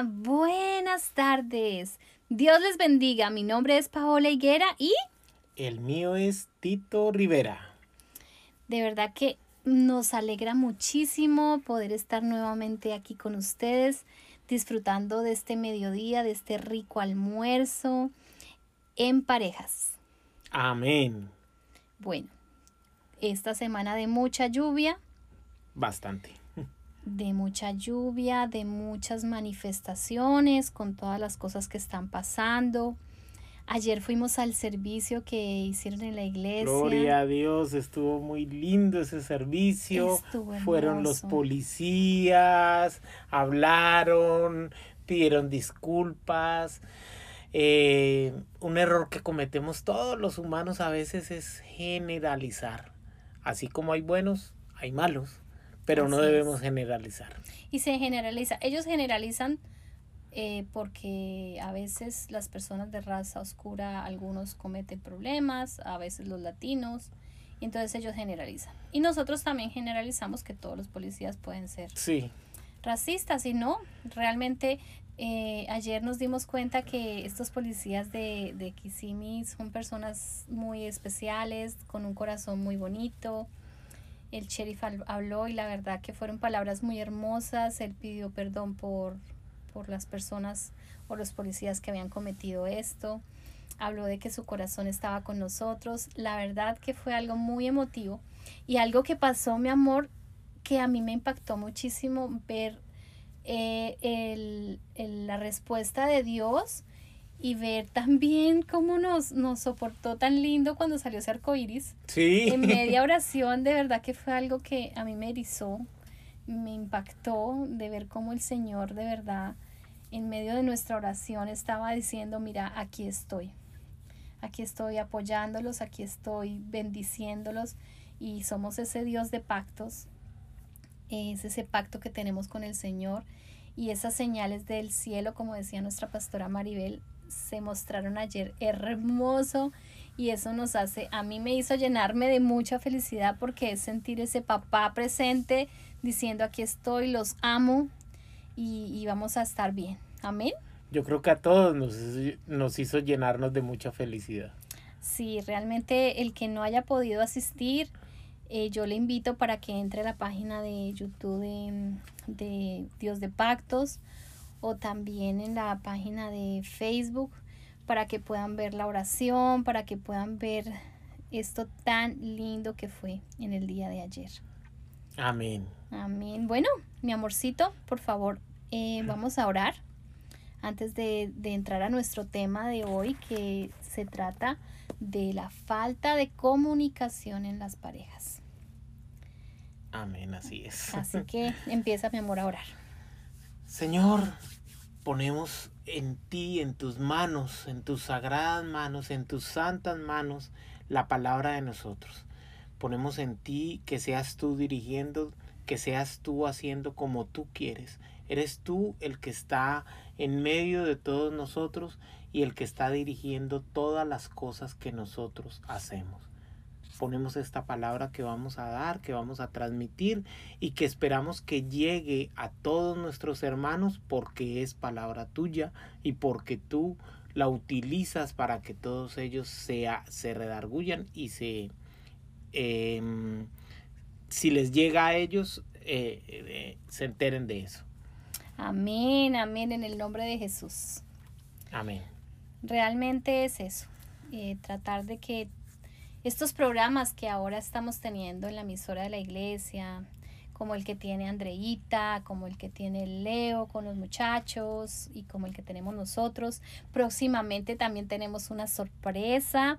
Hola, buenas tardes. Dios les bendiga. Mi nombre es Paola Higuera y... El mío es Tito Rivera. De verdad que nos alegra muchísimo poder estar nuevamente aquí con ustedes, disfrutando de este mediodía, de este rico almuerzo en parejas. Amén. Bueno, esta semana de mucha lluvia. Bastante de mucha lluvia, de muchas manifestaciones con todas las cosas que están pasando. Ayer fuimos al servicio que hicieron en la iglesia. Gloria a Dios, estuvo muy lindo ese servicio. Fueron los policías, hablaron, pidieron disculpas. Eh, un error que cometemos todos los humanos a veces es generalizar. Así como hay buenos, hay malos pero no debemos generalizar. Y se generaliza. Ellos generalizan eh, porque a veces las personas de raza oscura, algunos cometen problemas, a veces los latinos, y entonces ellos generalizan. Y nosotros también generalizamos que todos los policías pueden ser sí. racistas, y no, realmente eh, ayer nos dimos cuenta que estos policías de, de Kissimmee son personas muy especiales, con un corazón muy bonito, el sheriff habló y la verdad que fueron palabras muy hermosas. Él pidió perdón por, por las personas o los policías que habían cometido esto. Habló de que su corazón estaba con nosotros. La verdad que fue algo muy emotivo y algo que pasó, mi amor, que a mí me impactó muchísimo ver eh, el, la respuesta de Dios y ver también cómo nos, nos soportó tan lindo cuando salió ese arco iris. Sí. En media oración, de verdad que fue algo que a mí me erizó, me impactó de ver cómo el Señor, de verdad, en medio de nuestra oración estaba diciendo: Mira, aquí estoy. Aquí estoy apoyándolos, aquí estoy bendiciéndolos y somos ese Dios de pactos. Es ese pacto que tenemos con el Señor y esas señales del cielo, como decía nuestra pastora Maribel, se mostraron ayer hermoso y eso nos hace, a mí me hizo llenarme de mucha felicidad porque es sentir ese papá presente diciendo aquí estoy, los amo y, vamos a estar bien. Amén. Yo creo que a todos nos, nos hizo llenarnos de mucha felicidad. Sí, realmente el que no haya podido asistir, eh, yo le invito para que entre a la página de YouTube de, de Dios de Pactos o también en la página de Facebook para que puedan ver la oración, para que puedan ver esto tan lindo que fue en el día de ayer. Amén. Amén. Bueno, mi amorcito, por favor, eh, vamos a orar antes de, de entrar a nuestro tema de hoy que se trata de la falta de comunicación en las parejas. Amén, así es. Así que empieza mi amor a orar. Señor, ponemos en ti, en tus manos, en tus sagradas manos, en tus santas manos, la palabra de nosotros. Ponemos en ti que seas tú dirigiendo, que seas tú haciendo como tú quieres. Eres tú el que está en medio de todos nosotros y el que está dirigiendo todas las cosas que nosotros hacemos ponemos esta palabra que vamos a dar, que vamos a transmitir y que esperamos que llegue a todos nuestros hermanos porque es palabra tuya y porque tú la utilizas para que todos ellos sea, se redargullan y se... Em, si les llega a ellos, eh, eh, se enteren de eso. Amén, amén, en el nombre de Jesús. Amén. Realmente es eso, eh, tratar de que estos programas que ahora estamos teniendo en la emisora de la iglesia, como el que tiene Andreita, como el que tiene Leo con los muchachos y como el que tenemos nosotros. Próximamente también tenemos una sorpresa.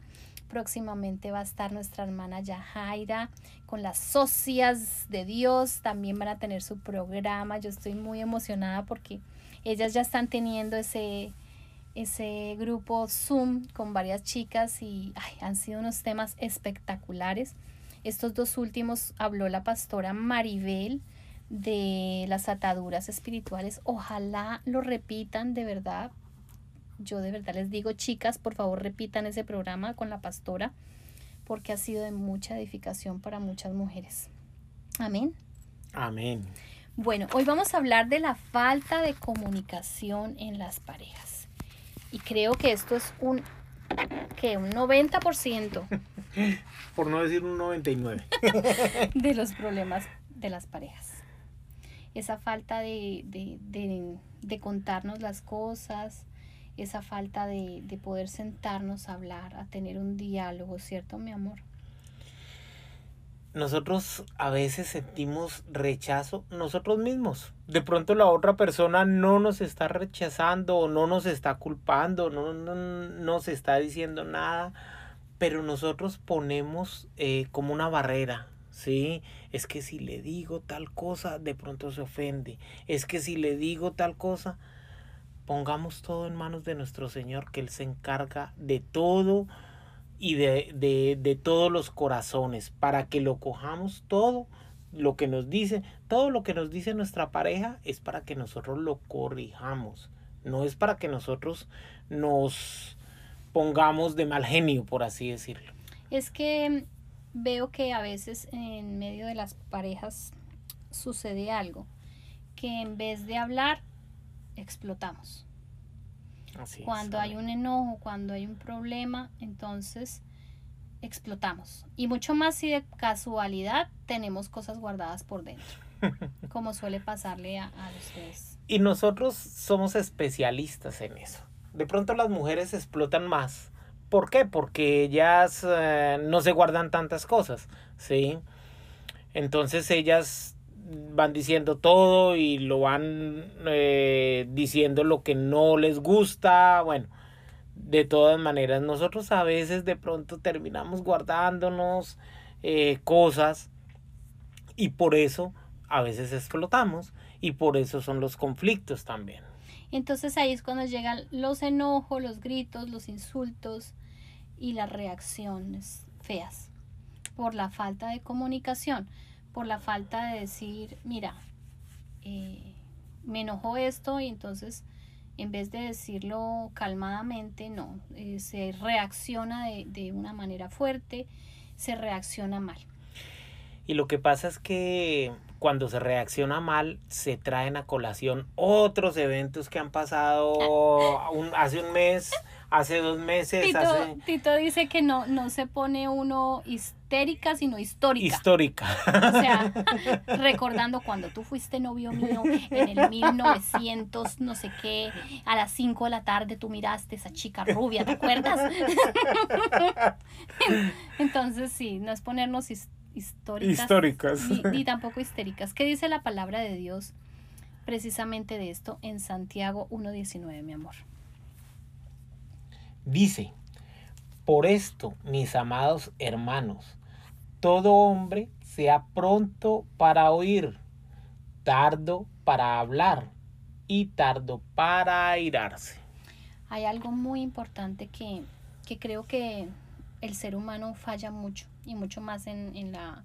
Próximamente va a estar nuestra hermana Yajaira con las socias de Dios. También van a tener su programa. Yo estoy muy emocionada porque ellas ya están teniendo ese, ese grupo Zoom con varias chicas y han sido unos temas espectaculares. Estos dos últimos habló la pastora Maribel de las ataduras espirituales. Ojalá lo repitan de verdad. Yo de verdad les digo, chicas, por favor repitan ese programa con la pastora porque ha sido de mucha edificación para muchas mujeres. Amén. Amén. Bueno, hoy vamos a hablar de la falta de comunicación en las parejas. Y creo que esto es un, que un 90%. Por no decir un 99. de los problemas de las parejas. Esa falta de, de, contarnos las cosas, esa falta de, de poder sentarnos a hablar, a tener un diálogo, ¿cierto, mi amor? Nosotros a veces sentimos rechazo nosotros mismos. De pronto la otra persona no nos está rechazando o no nos está culpando, no, no, nos está diciendo nada, pero nosotros ponemos eh, como una barrera. Sí, es que si le digo tal cosa, de pronto se ofende. Es que si le digo tal cosa, pongamos todo en manos de nuestro Señor, que Él se encarga de todo y de, de, todos los corazones, para que lo cojamos todo lo que nos dice, todo lo que nos dice nuestra pareja es para que nosotros lo corrijamos, no es para que nosotros nos pongamos de mal genio, por así decirlo. Es que veo que a veces en medio de las parejas sucede algo, que en vez de hablar, explotamos cuando hay un enojo, cuando hay un problema, entonces explotamos. Y mucho más si de casualidad tenemos cosas guardadas por dentro, como suele pasarle a, ustedes. Y nosotros somos especialistas en eso. De pronto las mujeres explotan más. ¿Por qué? Porque ellas eh, no se guardan tantas cosas, ¿sí? Entonces ellas van diciendo todo y lo van eh, diciendo lo que no les gusta. Bueno, de todas maneras, nosotros a veces de pronto terminamos guardándonos eh, cosas y por eso a veces explotamos y por eso son los conflictos también. Entonces ahí es cuando llegan los enojos, los gritos, los insultos y las reacciones feas por la falta de comunicación por la falta de decir, mira, eh, me enojó esto y entonces en vez de decirlo calmadamente, no, eh, se reacciona de, de, una manera fuerte, se reacciona mal. Y lo que pasa es que cuando se reacciona mal, se traen a colación otros eventos que han pasado ah. hace un mes, hace dos meses. Tito, Tito dice que no, no se pone uno histérica, sino histórica. Histórica. O sea, recordando cuando tú fuiste novio mío en el 1900, no sé qué, a las 5 de la tarde tú miraste a esa chica rubia, ¿te acuerdas? Entonces sí, no es ponernos históricas. Históricas. ni tampoco histéricas. ¿Qué dice la palabra de Dios precisamente de esto en Santiago 1.19, mi amor? Dice, por esto, mis amados hermanos, todo hombre sea pronto para oír, tardo para hablar y tardo para airarse. Hay algo muy importante que, creo que el ser humano falla mucho y mucho más en, la,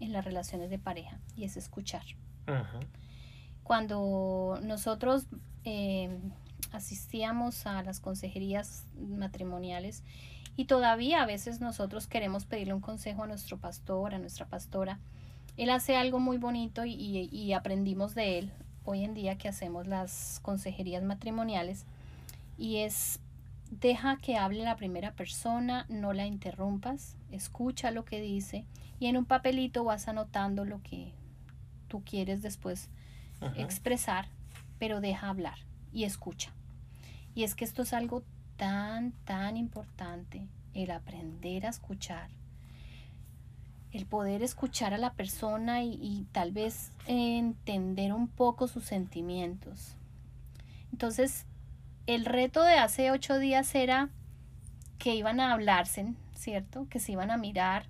en las relaciones de pareja y es escuchar. Cuando nosotros eh, asistíamos a las consejerías matrimoniales y todavía a veces nosotros queremos pedirle un consejo a nuestro pastor, a nuestra pastora. Él hace algo muy bonito y, y aprendimos de él hoy en día que hacemos las consejerías matrimoniales y es deja que hable la primera persona, no la interrumpas, escucha lo que dice y en un papelito vas anotando lo que tú quieres después expresar, pero deja hablar y escucha. Y es que esto es algo tan, tan importante, el aprender a escuchar, el poder escuchar a la persona y, tal vez entender un poco sus sentimientos. Entonces, el reto de hace ocho días era que iban a hablarse, ¿cierto? Que se iban a mirar,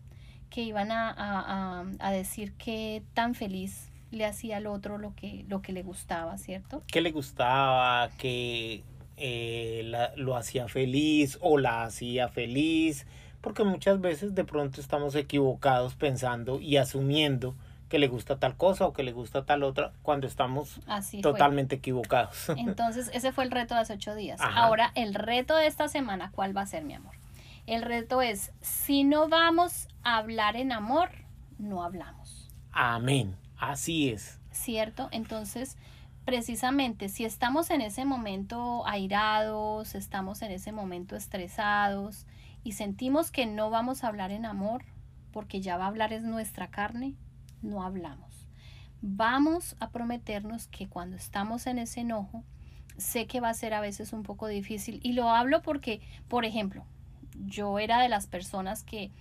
que iban a, a decir que tan feliz le hacía al otro lo que, lo que le gustaba, ¿cierto? ¿Qué le gustaba? ¿Qué eh, lo hacía feliz o la hacía feliz? Porque muchas veces de pronto estamos equivocados pensando y asumiendo que le gusta tal cosa o que le gusta tal otra cuando estamos totalmente equivocados. Entonces, ese fue el reto de hace ocho días. Ahora, el reto de esta semana, ¿cuál va a ser, mi amor? El reto es, si no vamos a hablar en amor, no hablamos. Amén. Así es. ¿cierto? Entonces, precisamente si estamos en ese momento airados, estamos en ese momento estresados y sentimos que no vamos a hablar en amor, porque ya va a hablar es nuestra carne, no hablamos. Vamos a prometernos que cuando estamos en ese enojo, sé que va a ser a veces un poco difícil y lo hablo porque, por ejemplo, yo era de las personas que,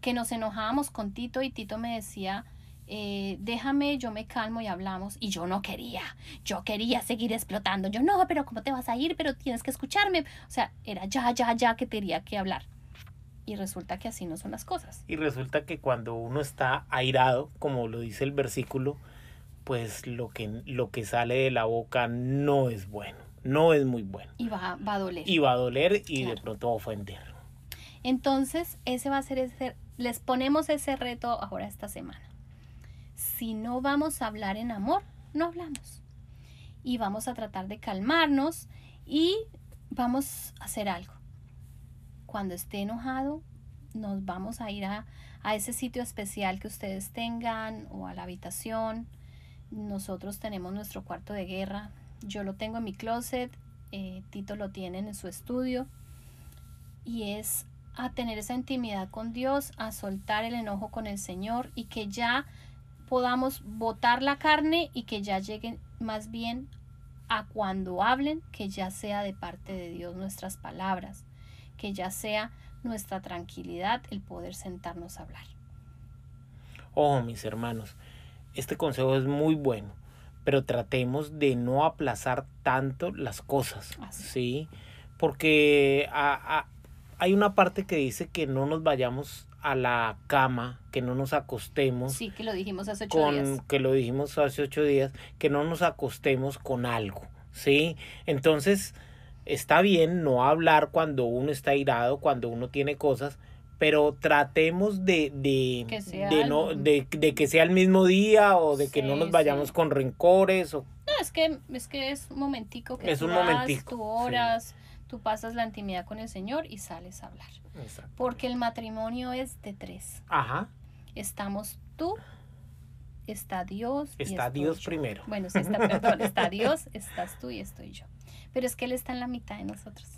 que nos enojábamos con Tito y Tito me decía, eh, déjame, yo me calmo y hablamos. Y yo no quería, yo quería seguir explotando. Yo no, pero ¿cómo te vas a ir? Pero tienes que escucharme. O sea, era ya, ya, ya que tenía que hablar. Y resulta que así no son las cosas. Y resulta que cuando uno está airado, como lo dice el versículo, pues lo que, lo que sale de la boca no es bueno, no es muy bueno. Y va, va a doler. Y va a doler y de pronto va a ofender. Entonces, ese va a ser ese, les ponemos ese reto ahora esta semana. Si no vamos a hablar en amor, no hablamos. Y vamos a tratar de calmarnos y vamos a hacer algo. Cuando esté enojado, nos vamos a ir a, a ese sitio especial que ustedes tengan o a la habitación nosotros tenemos nuestro cuarto de guerra. Yo lo tengo en mi closet, eh, Tito lo tiene en su estudio. Y es a tener esa intimidad con Dios, a soltar el enojo con el Señor y que ya podamos botar la carne y que ya lleguen más bien a cuando hablen, que ya sea de parte de Dios nuestras palabras, que ya sea nuestra tranquilidad el poder sentarnos a hablar. Oh, mis hermanos, este consejo es muy bueno, pero tratemos de no aplazar tanto las cosas, ¿sí? Porque hay una parte que dice que no nos vayamos a la cama, que no nos acostemos. Sí, que lo dijimos hace ocho días. Que lo dijimos hace ocho días, que no nos acostemos con algo, ¿sí? Entonces, está bien no hablar cuando uno está irado, cuando uno tiene cosas, pero tratemos de, de, que no, de, que sea el mismo día o de que no nos vayamos con rencores. O... No, es que, es que es un momentico que es tú un momentico, tú oras, tú pasas la intimidad con el Señor y sales a hablar. Porque el matrimonio es de tres. Ajá. Estamos tú, está Dios. Está Dios primero. Bueno, sí, está, perdón, está Dios, estás tú y estoy yo. Pero es que Él está en la mitad de nosotros.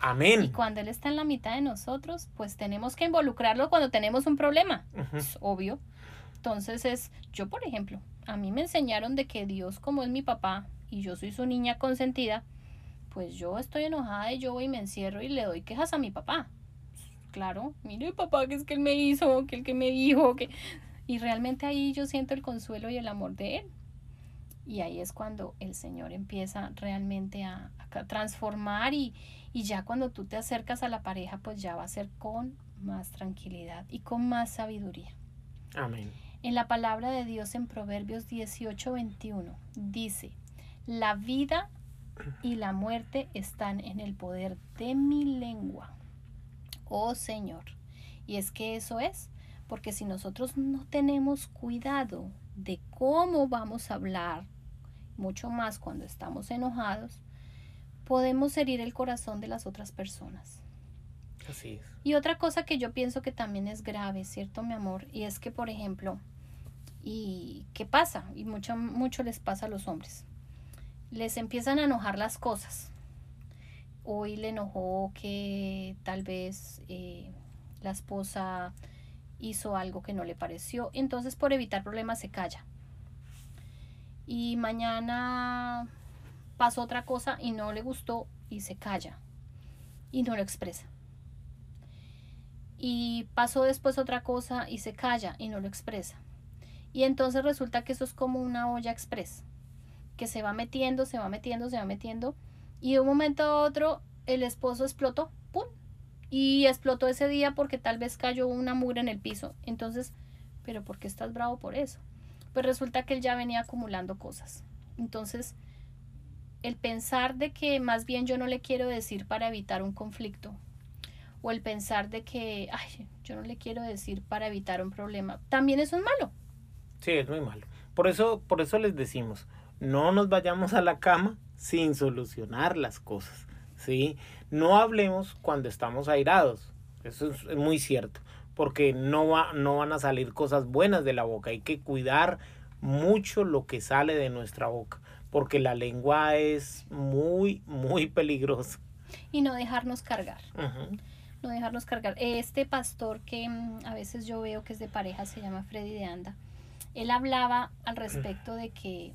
Amén. Y cuando Él está en la mitad de nosotros, pues tenemos que involucrarlo cuando tenemos un problema. Es obvio. Entonces es, yo por ejemplo, a mí me enseñaron de que Dios como es mi papá y yo soy su niña consentida, pues yo estoy enojada y yo voy y me encierro y le doy quejas a mi papá. Claro, mire papá, que es que él me hizo, que el que me dijo, que... Y realmente ahí yo siento el consuelo y el amor de él. Y ahí es cuando el Señor empieza realmente a, a transformar y, y ya cuando tú te acercas a la pareja, pues ya va a ser con más tranquilidad y con más sabiduría. Amén. En la palabra de Dios en Proverbios 18, 21 dice, la vida y la muerte están en el poder de mi lengua. Oh Señor. Y es que eso es, porque si nosotros no tenemos cuidado de cómo vamos a hablar, mucho más cuando estamos enojados, podemos herir el corazón de las otras personas. Así es. Y otra cosa que yo pienso que también es grave, ¿cierto, mi amor? Y es que, por ejemplo, ¿y qué pasa? Y mucho, mucho les pasa a los hombres. Les empiezan a enojar las cosas. Hoy le enojó que tal vez eh, la esposa hizo algo que no le pareció. Entonces, por evitar problemas, se calla. Y mañana pasó otra cosa y no le gustó y se calla y no lo expresa. Y pasó después otra cosa y se calla y no lo expresa. Y entonces resulta que eso es como una olla express, que se va metiendo, se va metiendo, se va metiendo. Y de un momento a otro el esposo explotó, ¡pum! Y explotó ese día porque tal vez cayó una mugre en el piso. Entonces, ¿pero por qué estás bravo por eso? Pues resulta que él ya venía acumulando cosas. Entonces, el pensar de que más bien yo no le quiero decir para evitar un conflicto o el pensar de que ay, yo no le quiero decir para evitar un problema, también es malo. Sí, es muy malo. Por eso, por eso les decimos, no nos vayamos a la cama sin solucionar las cosas, ¿sí? No hablemos cuando estamos airados. Eso es muy cierto, porque no va, no van a salir cosas buenas de la boca. Hay que cuidar mucho lo que sale de nuestra boca, porque la lengua es muy, muy peligrosa. Y no dejarnos cargar. No dejarnos cargar. Este pastor que mm, a veces yo veo que es de pareja, se llama Freddy de Anda, él hablaba al respecto de que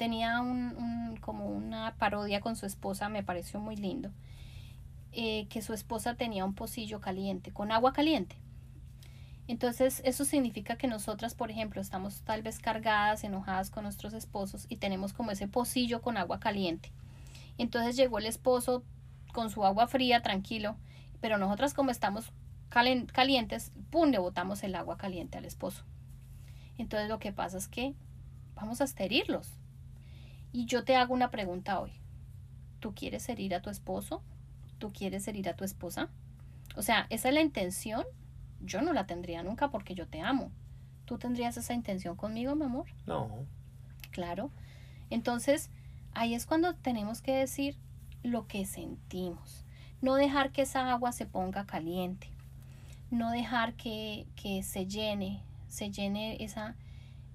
tenía un, como una parodia con su esposa, me pareció muy lindo, eh, que su esposa tenía un pocillo caliente, con agua caliente. Entonces, eso significa que nosotras, por ejemplo, estamos tal vez cargadas, enojadas con nuestros esposos y tenemos como ese pocillo con agua caliente. Entonces llegó el esposo con su agua fría, tranquilo, pero nosotras como estamos calientes, ¡pum!, le botamos el agua caliente al esposo. Entonces lo que pasa es que vamos a herirlos. Y yo te hago una pregunta hoy. ¿Tú quieres herir a tu esposo? ¿Tú quieres herir a tu esposa? O sea, esa es la intención yo no la tendría nunca porque yo te amo. ¿Tú tendrías esa intención conmigo, mi amor? No. Claro. Entonces, ahí es cuando tenemos que decir lo que sentimos. No dejar que esa agua se ponga caliente. No dejar que, que se llene, se llene esa,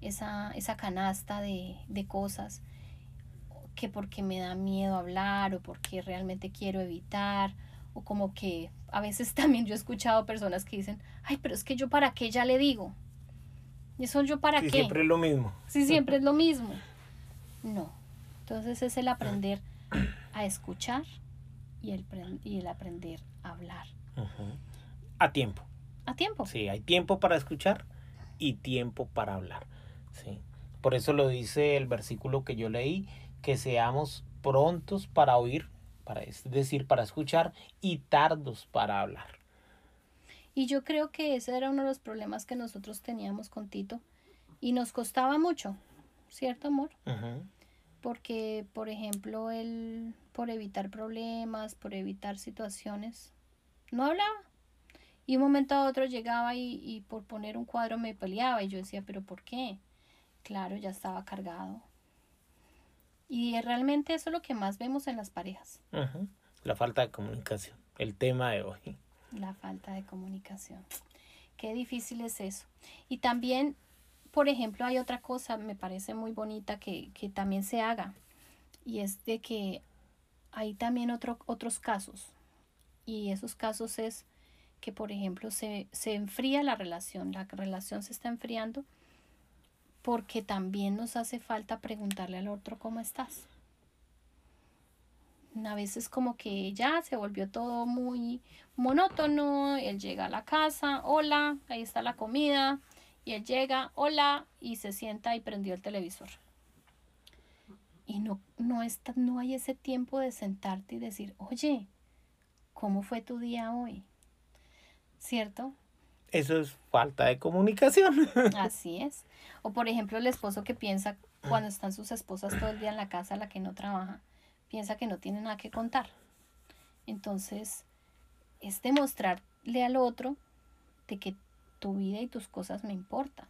esa, esa canasta de, de cosas que porque me da miedo hablar o porque realmente quiero evitar o como que a veces también yo he escuchado personas que dicen, ay, pero es que yo para qué ya le digo. Eso yo para qué. Siempre es lo mismo. Sí, siempre es lo mismo. No. Entonces es el aprender a escuchar y el, y el aprender a hablar. A tiempo. A tiempo. Sí, hay tiempo para escuchar y tiempo para hablar. Sí. Por eso lo dice el versículo que yo leí, que seamos prontos para oír para, es decir, para escuchar y tardos para hablar. Y yo creo que ese era uno de los problemas que nosotros teníamos con Tito y nos costaba mucho, ¿cierto, amor? Porque, por ejemplo, él, por evitar problemas, por evitar situaciones, no hablaba. Y un momento a otro llegaba y, y por poner un cuadro me peleaba y yo decía, pero ¿por qué? Claro, ya estaba cargado, y realmente eso es lo que más vemos en las parejas. La falta de comunicación, el tema de hoy. La falta de comunicación. Qué difícil es eso. Y también, por ejemplo, hay otra cosa, me parece muy bonita que, que también se haga. Y es de que hay también otro, otros casos. Y esos casos es que, por ejemplo, se, se enfría la relación, la relación se está enfriando porque también nos hace falta preguntarle al otro cómo estás. A veces como que ya se volvió todo muy monótono, él llega a la casa, hola, ahí está la comida, y él llega, hola, y se sienta y prendió el televisor. Y no, no, está, no hay ese tiempo de sentarte y decir, oye, ¿cómo fue tu día hoy? ¿Cierto? Eso es falta de comunicación. Así es. O por ejemplo el esposo que piensa cuando están sus esposas todo el día en la casa, la que no trabaja, piensa que no tiene nada que contar. Entonces, es demostrarle al otro de que tu vida y tus cosas me importan,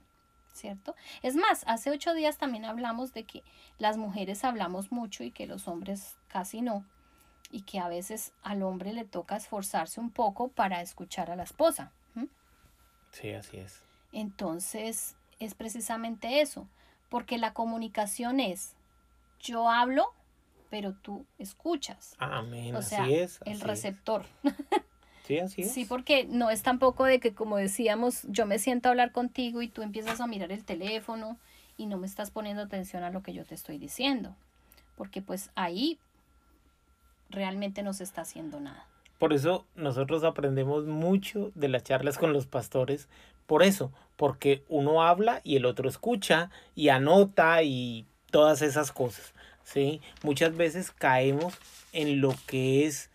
¿cierto? Es más, hace ocho días también hablamos de que las mujeres hablamos mucho y que los hombres casi no, y que a veces al hombre le toca esforzarse un poco para escuchar a la esposa. Sí, así es. Entonces, es precisamente eso, porque la comunicación es, yo hablo, pero tú escuchas. Amén, o sea, así es. el receptor. Sí, así es. Sí, porque no es tampoco de que, como decíamos, yo me siento a hablar contigo y tú empiezas a mirar el teléfono y no me estás poniendo atención a lo que yo te estoy diciendo. Porque pues ahí realmente no se está haciendo nada. Por eso nosotros aprendemos mucho de las charlas con los pastores, por eso, porque uno habla y el otro escucha y anota y todas esas cosas, ¿sí? Muchas veces caemos en lo que es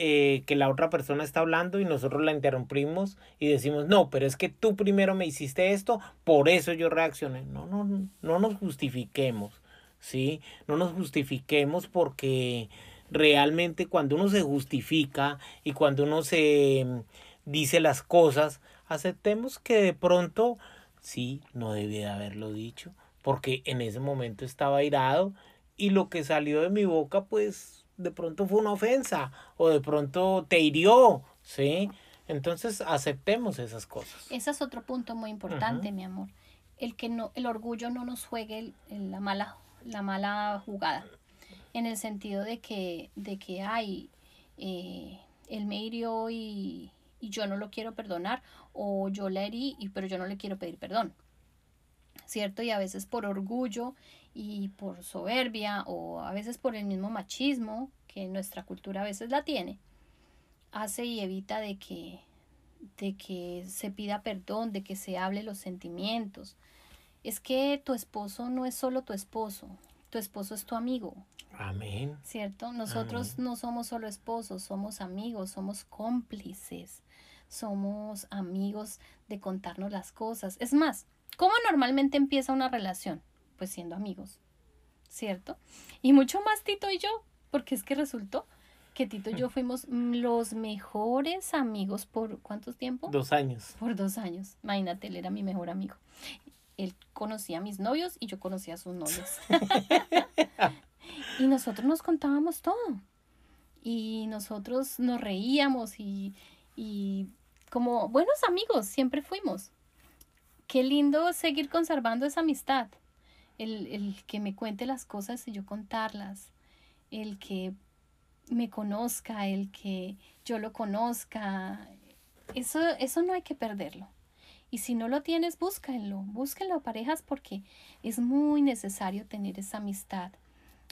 eh, que la otra persona está hablando y nosotros la interrumpimos y decimos, no, pero es que tú primero me hiciste esto, por eso yo reaccioné. No, no, no nos justifiquemos, ¿sí? No nos justifiquemos porque realmente cuando uno se justifica y cuando uno se mm, dice las cosas, aceptemos que de pronto sí, no debía haberlo dicho, porque en ese momento estaba airado y lo que salió de mi boca pues de pronto fue una ofensa o de pronto te hirió, ¿sí? Entonces aceptemos esas cosas. Ese es otro punto muy importante, mi amor. el que no, el orgullo no nos juegue la, mala, la mala jugada. En el sentido de que, de que ay, eh, él me hirió y, y, yo no lo quiero perdonar, o yo le herí, y, pero yo no le quiero pedir perdón. ¿Cierto? Y a veces por orgullo y por soberbia, o a veces por el mismo machismo, que nuestra cultura a veces la tiene, hace y evita de que, de que se pida perdón, de que se hable los sentimientos. Es que tu esposo no es solo tu esposo, tu esposo es tu amigo. Amén. ¿Cierto? Nosotros no somos solo esposos, somos amigos, somos cómplices, somos amigos de contarnos las cosas. Es más, ¿cómo normalmente empieza una relación? Pues siendo amigos, ¿cierto? Y mucho más Tito y yo, porque es que resultó que Tito y yo fuimos los mejores amigos por ¿cuántos tiempo? Dos años. Por dos años. Imagínate, él era mi mejor amigo. Él conocía a mis novios y yo conocía a sus novios. y nosotros nos contábamos todo. Y nosotros nos reíamos y, y como buenos amigos siempre fuimos. Qué lindo seguir conservando esa amistad. El, el que me cuente las cosas y yo contarlas. El que me conozca, el que yo lo conozca. Eso, eso no hay que perderlo. Y si no lo tienes, búsquenlo, búsquenlo parejas porque es muy necesario tener esa amistad,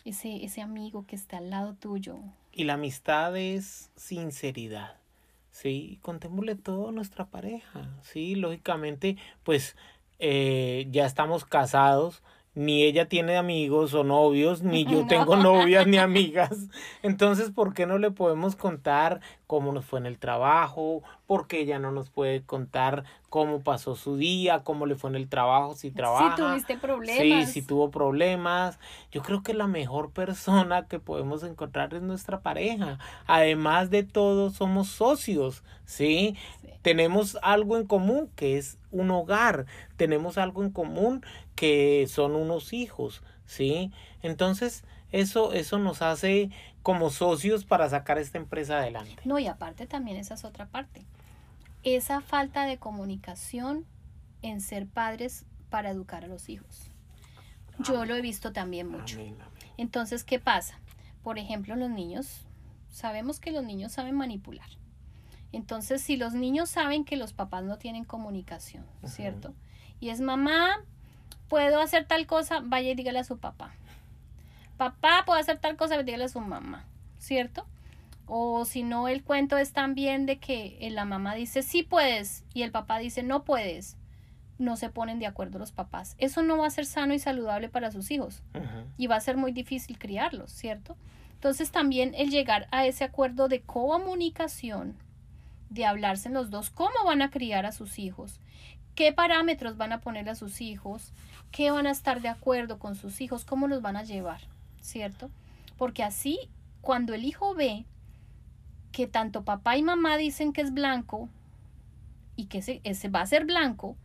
ese, ese amigo que está al lado tuyo. Y la amistad es sinceridad, ¿sí? Contémosle todo a nuestra pareja, ¿sí? Lógicamente, pues eh, ya estamos casados, ni ella tiene amigos o novios, ni yo tengo novias ni amigas. Entonces, ¿por qué no le podemos contar cómo nos fue en el trabajo? ¿Por qué ella no nos puede contar cómo pasó su día, cómo le fue en el trabajo, si trabaja? Si tuviste problemas. Sí, si tuvo problemas. Yo creo que la mejor persona que podemos encontrar es nuestra pareja. Además de todo, somos socios, ¿sí? sí. Tenemos algo en común que es un hogar. Tenemos algo en común que son unos hijos, ¿sí? Entonces, eso, eso nos hace como socios para sacar esta empresa adelante. No, y aparte también esa es otra parte. Esa falta de comunicación en ser padres para educar a los hijos. Yo lo he visto también mucho. Amén, amén. Entonces, ¿qué pasa? Por ejemplo, los niños, sabemos que los niños saben manipular. Entonces, si los niños saben que los papás no tienen comunicación, ¿cierto? Y es mamá, puedo hacer tal cosa, vaya y dígale a su papá. Papá, puedo hacer tal cosa, dígale a su mamá, ¿cierto? O si no, el cuento es también de que la mamá dice sí puedes y el papá dice no puedes. No se ponen de acuerdo los papás. Eso no va a ser sano y saludable para sus hijos. Y va a ser muy difícil criarlos, ¿cierto? Entonces también el llegar a ese acuerdo de comunicación, de hablarse en los dos, cómo van a criar a sus hijos, qué parámetros van a poner a sus hijos, qué van a estar de acuerdo con sus hijos, cómo los van a llevar, ¿cierto? Porque así, cuando el hijo ve que tanto papá y mamá dicen que es blanco y que ese, ese va a ser blanco,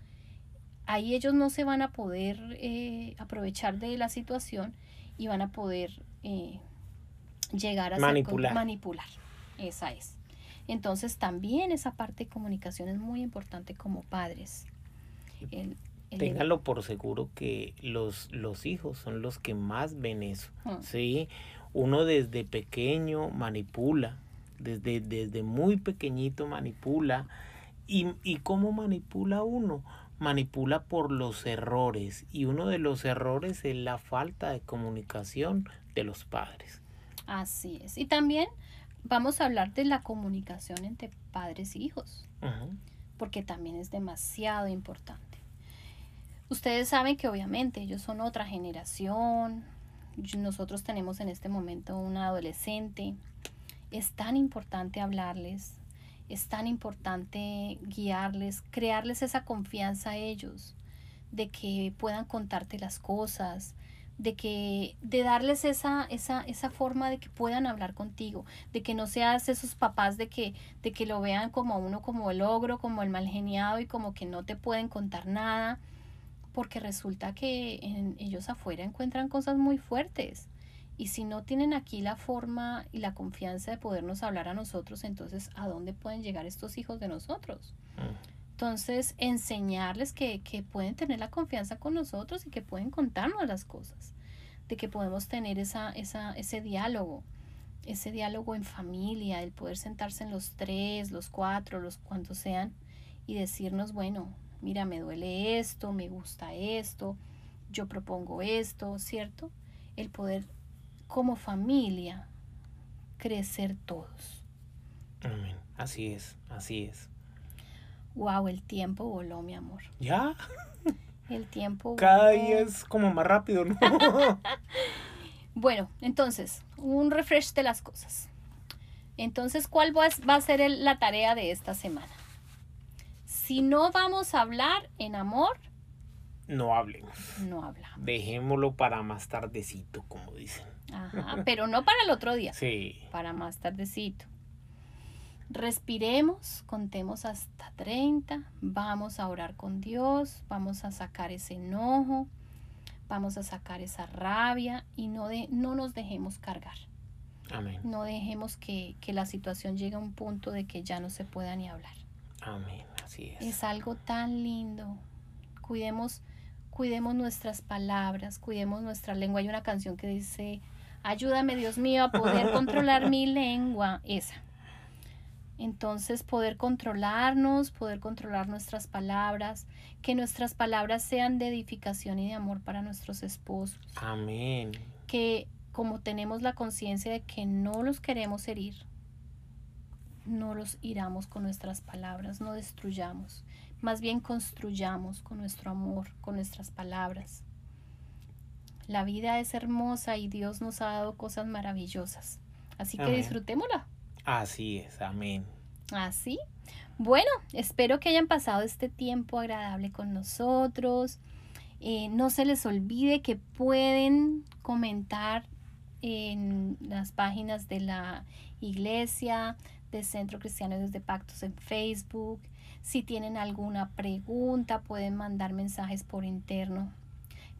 ahí ellos no se van a poder eh, aprovechar de la situación y van a poder eh, llegar a ser Manipular. con- manipular. Esa es. Entonces también esa parte de comunicación es muy importante como padres. El- el- Ténganlo por seguro que los, los hijos son los que más ven eso. Mm. ¿sí? Uno desde pequeño manipula, desde, desde muy pequeñito manipula. ¿Y, ¿Y cómo manipula uno? Manipula por los errores. Y uno de los errores es la falta de comunicación de los padres. Así es. Y también vamos a hablar de la comunicación entre padres y hijos, Ujú. porque también es demasiado importante. Ustedes saben que obviamente ellos son otra generación, nosotros tenemos en este momento una adolescente. Es tan importante hablarles, es tan importante guiarles, crearles esa confianza a ellos, de que puedan contarte las cosas, de que de darles esa esa esa forma de que puedan hablar contigo, de que no seas esos papás de que de que lo vean como a uno como el ogro, como el mal geniado y como que no te pueden contar nada, porque resulta que en- ellos afuera encuentran cosas muy fuertes. Y si no tienen aquí la forma y la confianza de podernos hablar a nosotros, entonces ¿a dónde pueden llegar estos hijos de nosotros? Mm. Entonces, enseñarles que, que pueden tener la confianza con nosotros y que pueden contarnos las cosas, de que podemos tener esa, esa, ese diálogo, ese diálogo en familia, el poder sentarse en los tres, los cuatro, los cuantos sean, y decirnos, bueno, mira, me duele esto, me gusta esto, yo propongo esto, ¿cierto? El poder como familia crecer todos. Amén. Así es, así es. Wow, el tiempo voló, mi amor. ¿Ya? El tiempo Cada voló. día es como más rápido, ¿no? Bueno, entonces, un refresh de las cosas. Entonces, ¿cuál va a- ser el- la tarea de esta semana? Si no vamos a hablar en amor, no hablemos. no hablamos. Dejémoslo para más tardecito, como dicen. Ajá, pero no para el otro día, Sí. para más tardecito. Respiremos, contemos hasta 30, vamos a orar con Dios, vamos a sacar ese enojo, vamos a sacar esa rabia y no, de, no nos dejemos cargar. Amén. No dejemos que, que la situación llegue a un punto de que ya no se pueda ni hablar. Amén. Así es. Es algo tan lindo. Cuidemos, cuidemos nuestras palabras, cuidemos nuestra lengua. Hay una canción que dice, ayúdame Dios mío a poder controlar mi lengua. Esa. Entonces poder controlarnos, poder controlar nuestras palabras, que nuestras palabras sean de edificación y de amor para nuestros esposos Amén. que como tenemos la conciencia de que no los queremos herir, no los iramos con nuestras palabras, no destruyamos, más bien construyamos con nuestro amor, con nuestras palabras. La vida es hermosa y Dios nos ha dado cosas maravillosas, así que Amén. disfrutémosla. Así es. Amén. Así. Bueno, espero que hayan pasado este tiempo agradable con nosotros. Eh, no se les olvide que pueden comentar en las páginas de la iglesia, de Centro Cristiano desde Pactos en Facebook. Si tienen alguna pregunta, pueden mandar mensajes por interno.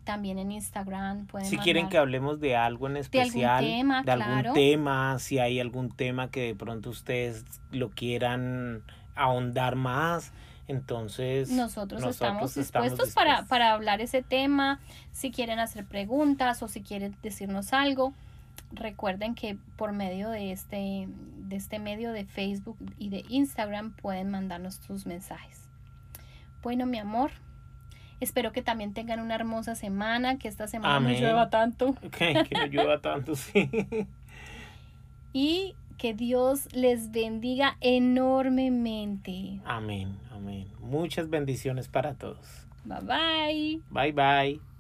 También en Instagram pueden Si quieren que hablemos de algo en algún especial, tema, de algún claro. tema, si hay algún tema que de pronto ustedes lo quieran ahondar más, entonces Nosotros, estamos dispuestos, Para, para hablar ese tema. Si quieren hacer preguntas o si quieren decirnos algo, recuerden que por medio de este, de este medio de Facebook y de Instagram pueden mandarnos sus mensajes. Bueno, mi amor, espero que también tengan una hermosa semana, que esta semana no Amén. llueva tanto que, que no llueva tanto, sí. y que Dios les bendiga enormemente. Amén, amén. Muchas bendiciones para todos. Bye bye. Bye bye.